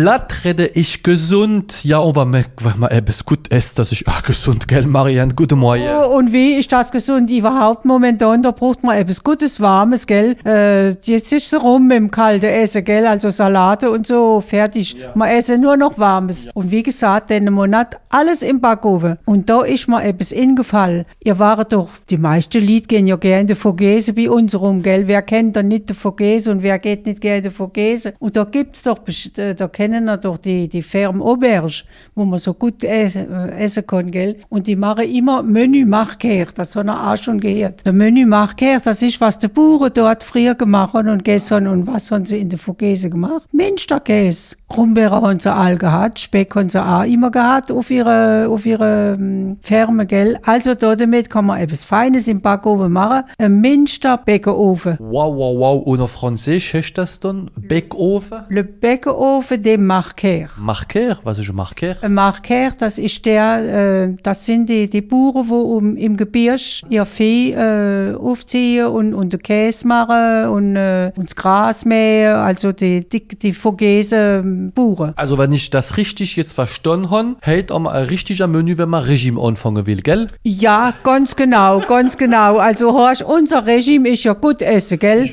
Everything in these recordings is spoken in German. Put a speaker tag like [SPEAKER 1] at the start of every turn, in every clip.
[SPEAKER 1] Platt rede ich gesund. Ja, und wenn man, wenn man etwas gut isst, das ist auch gesund, gell, Marianne? Guten Morgen.
[SPEAKER 2] Oh, und wie ist das gesund überhaupt momentan? Da braucht man etwas Gutes, Warmes, gell? Äh, jetzt ist es rum mit dem kalten Essen, gell? Also Salate und so, fertig. Man esse nur noch Warmes. Und wie gesagt, den Monat alles im Backofen. Und da ist mir etwas ingefallen. Ihr wart doch, die meisten Lied gehen ja gerne in die Vogese bei uns rum, gell? Wer kennt denn nicht die Vogese und wer geht nicht gerne in die Vogese? Und da gibt's doch, best- äh, da kennen wir doch die, die Ferme Auberge, wo man so gut ess- äh, essen kann, gell? Und die machen immer Menü Machkehr, das haben wir auch schon gehört. Der Menü Machkehr, das ist, was die Bauern dort früher gemacht haben und gestern und was haben sie in der Vogese gemacht? Minsterkäse. Krummbeeren haben sie all gehabt, Speck haben sie auch immer gehabt auf ihre, auf ihre ähm, Ferme, gell? Also da damit kann man etwas Feines im Backofen machen. Ein Minster Bäckerofen.
[SPEAKER 1] Wow, wow, wow. Und auf Französisch heißt das dann Backofen?
[SPEAKER 2] Le Bäckerofen de Marquer.
[SPEAKER 1] Marquer? Was ist ein Marquer?
[SPEAKER 2] Ein Marquer, das ist der, äh, das sind die, die Bauern, die um, im Gebirge ihr Vieh äh, aufziehen und, und den Käse machen und, äh, und das Gras mähen, also die, die, die Vogesen Bauern.
[SPEAKER 1] Also, wenn ich das richtig jetzt verstanden habe, hält auch mal ein richtiger Menü, wenn man Regime anfangen will, gell?
[SPEAKER 2] Ja, ganz genau, ganz genau. Also horch, unser Regime ist ja gut essen, gell?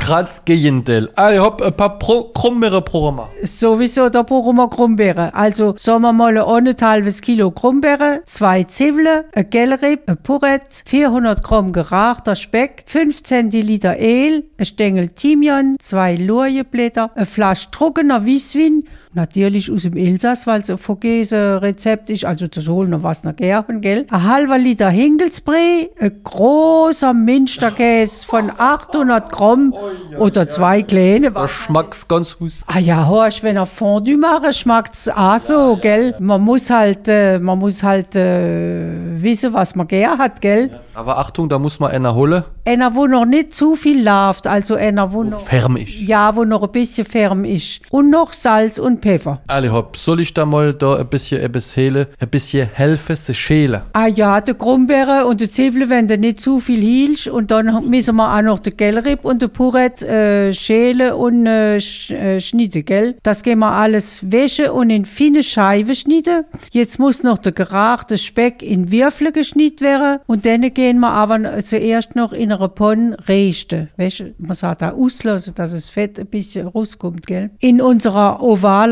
[SPEAKER 1] Gerade das Gegenteil. Ah, ich hab ein paar Pro krummere Programme.
[SPEAKER 2] Sowieso, da brauchen wir Krummbeeren. Also sagen wir mal ein halbes Kilo Krummbeeren, zwei Zwiebeln, ein Gellrib, ein Purett, 400 Gramm gerahchter Speck, 5 Zentiliter Öl, ein Stängel Thymian, zwei Lorienblätter, eine Flasche trockener Weißwein, natürlich aus dem Elsass, weil es ein Vogese-Rezept ist, also das holen wir was nach Gerben, gell? Ein halber Liter Hinkelsbrei, ein großer Münsterkäse von 800 Gramm oder zwei kleine.
[SPEAKER 1] Da schmeckt's ganz gut.
[SPEAKER 2] Ah ja, horch, wenn er Fondue mache, schmeckt's auch so, gell? Man muss halt, äh, man muss halt äh, wissen, was man gern hat, gell?
[SPEAKER 1] Aber Achtung, da muss man einer holen.
[SPEAKER 2] Einer, wo noch nicht zu viel läuft, also einer, wo noch,
[SPEAKER 1] Ferm ist.
[SPEAKER 2] ja, wo noch ein bisschen ferm ist. Und noch Salz und Pfeffer.
[SPEAKER 1] Alle hopp, soll ich da mal da ein bisschen etwas helen, ein bisschen helfen, zu schälen?
[SPEAKER 2] Ah ja, die Krummbeere und die Zwiebeln, wenn du nicht zu viel hielst. Und dann müssen wir auch noch den Gellrib und den Purett äh, schälen und äh, sch äh, schneiden, gell? Das gehen wir alles wäschen und in feine Scheiben schneiden. Jetzt muss noch der gerachte Speck in Würfel geschnitten werden. Und dann gehen wir aber zuerst noch in einer Pfanne rösten. Weißt man sagt auch auslassen, dass das Fett ein bisschen rauskommt, gell? In unserer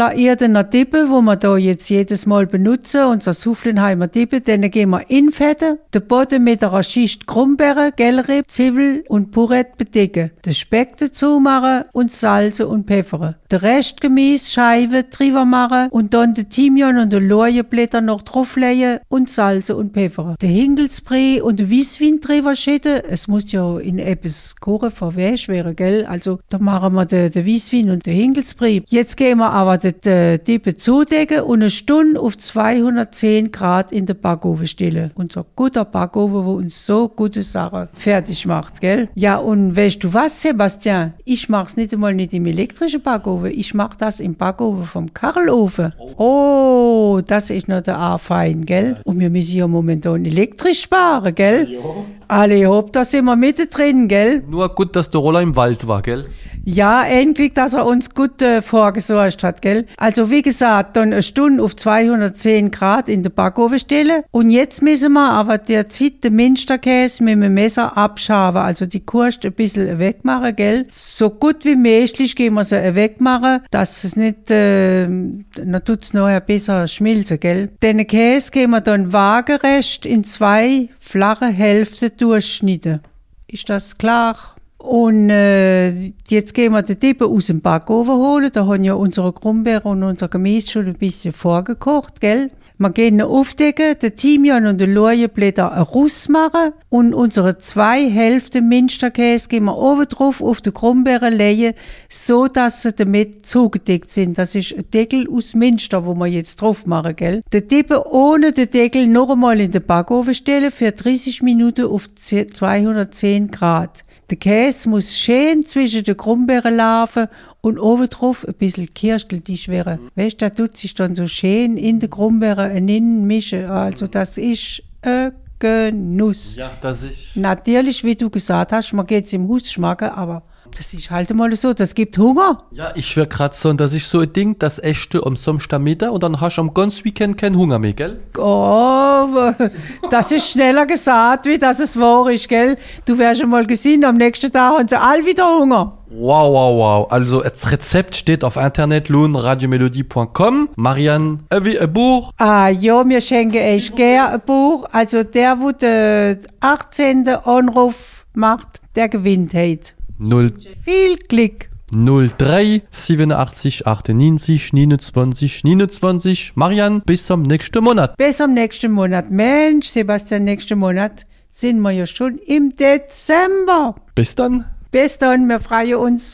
[SPEAKER 2] ovaler Erdener Dippe, wo wir da jetzt jedes Mal benutzen, unser Soufflenheimer Dippe, dann gehen wir in Fette, den Boden mit einer Schicht Krummbeere, Gellrib, Zwiebel und Purett bedecken, den Speck dazu machen und salzen und pfeffern. Den Rest gemäß Scheiben drüber machen und dann den Thymian und den Lorienblätter noch drauflegen und salzen und pfeffern. Den Hinkelsbrei und den Weißwein drüber schütten. Es muss ja in etwas kochen verwäscht werden, gell? Also da machen wir den, den Weißwein und den Hinkelsbrei. Jetzt gehen wir aber den, den Dippe zudecken und eine Stunde auf 210 Grad in den Backofen stellen. Unser guter Backofen, wo uns so gute Sachen fertig macht, gell? Ja, und weißt du was, Sebastian? Ich mach's nicht einmal nicht im elektrischen Backofen, ich mach das im Backofen vom Kachelofen. Oh, das ist noch der A-Fein, gell? Und wir müssen ja momentan elektrisch sparen, gell? Alle hopp, da sind wir mittendrin, gell?
[SPEAKER 1] Nur gut, dass der Roller im Wald war, gell?
[SPEAKER 2] Ja, endlich, dass er uns gut äh, vorgesorgt hat, gell? Also wie gesagt, dann eine Stunde auf 210 Grad in den Backofen stellen. Und jetzt müssen wir aber derzeit den Minsterkäse mit dem Messer abschaben, also die Kurst ein bisschen wegmachen, gell? So gut wie möglich gehen wir sie wegmachen, dass es nicht, äh, dann tut's nachher besser schmilzen, gell? Den Käse gehen wir dann waagerecht in zwei flache Hälften durchschneiden. Ist das klar? Und äh, jetzt gehen wir den Dippe aus dem Backofen holen. Da haben ja unsere Krummbeeren und unser Gemüse schon ein bisschen vorgekocht, gell? Wir gehen ihn aufdecken, den Thymian und den Lorienblätter rausmachen und unsere zwei Hälften Minsterkäse gehen wir oben drauf auf die Krummbeeren legen, so dass sie damit zugedeckt sind. Das ist ein Deckel aus Minster, wo wir jetzt drauf machen, gell? Den Dippe ohne den Deckel noch einmal in den Backofen stellen für 30 Minuten auf 210 Grad. Der Käse muss schön zwischen den Krummbeeren laufen und oben drauf ein bisschen Kirstel, die schwere. Weißt du, da tut sich dann so schön in den Krummbeeren innen mischen. Also das ist ein Genuss.
[SPEAKER 1] Ja, das ist.
[SPEAKER 2] Natürlich, wie du gesagt hast, man geht es im Haus schmecken, aber Das ist halt mal so, das gibt Hunger.
[SPEAKER 1] Ja, ich wäre gerade so, dass ich so ein Ding, das echte am Samstagmittag und dann hast du am ganzen Weekend keinen Hunger mehr, gell?
[SPEAKER 2] Oh, das ist schneller gesagt, wie das es wahr ist, gell? Du wärst schon mal gesehen, am nächsten Tag haben sie alle wieder Hunger.
[SPEAKER 1] Wow, wow, wow. Also, das Rezept steht auf Internet lohnradiomelodie.com. Marianne, äh, wie ein Buch.
[SPEAKER 2] Ah ja, wir schenken euch gerne ein Buch. Also der, wo den 18. Anruf macht, der gewinnt heute.
[SPEAKER 1] 0,
[SPEAKER 2] Viel Glück.
[SPEAKER 1] 03 87 98 29 29. Marianne, bis zum nächsten Monat.
[SPEAKER 2] Bis am nächsten Monat. Mensch, Sebastian, nächsten Monat sind wir ja schon im Dezember.
[SPEAKER 1] Bis dann.
[SPEAKER 2] Bis dann, wir freuen uns.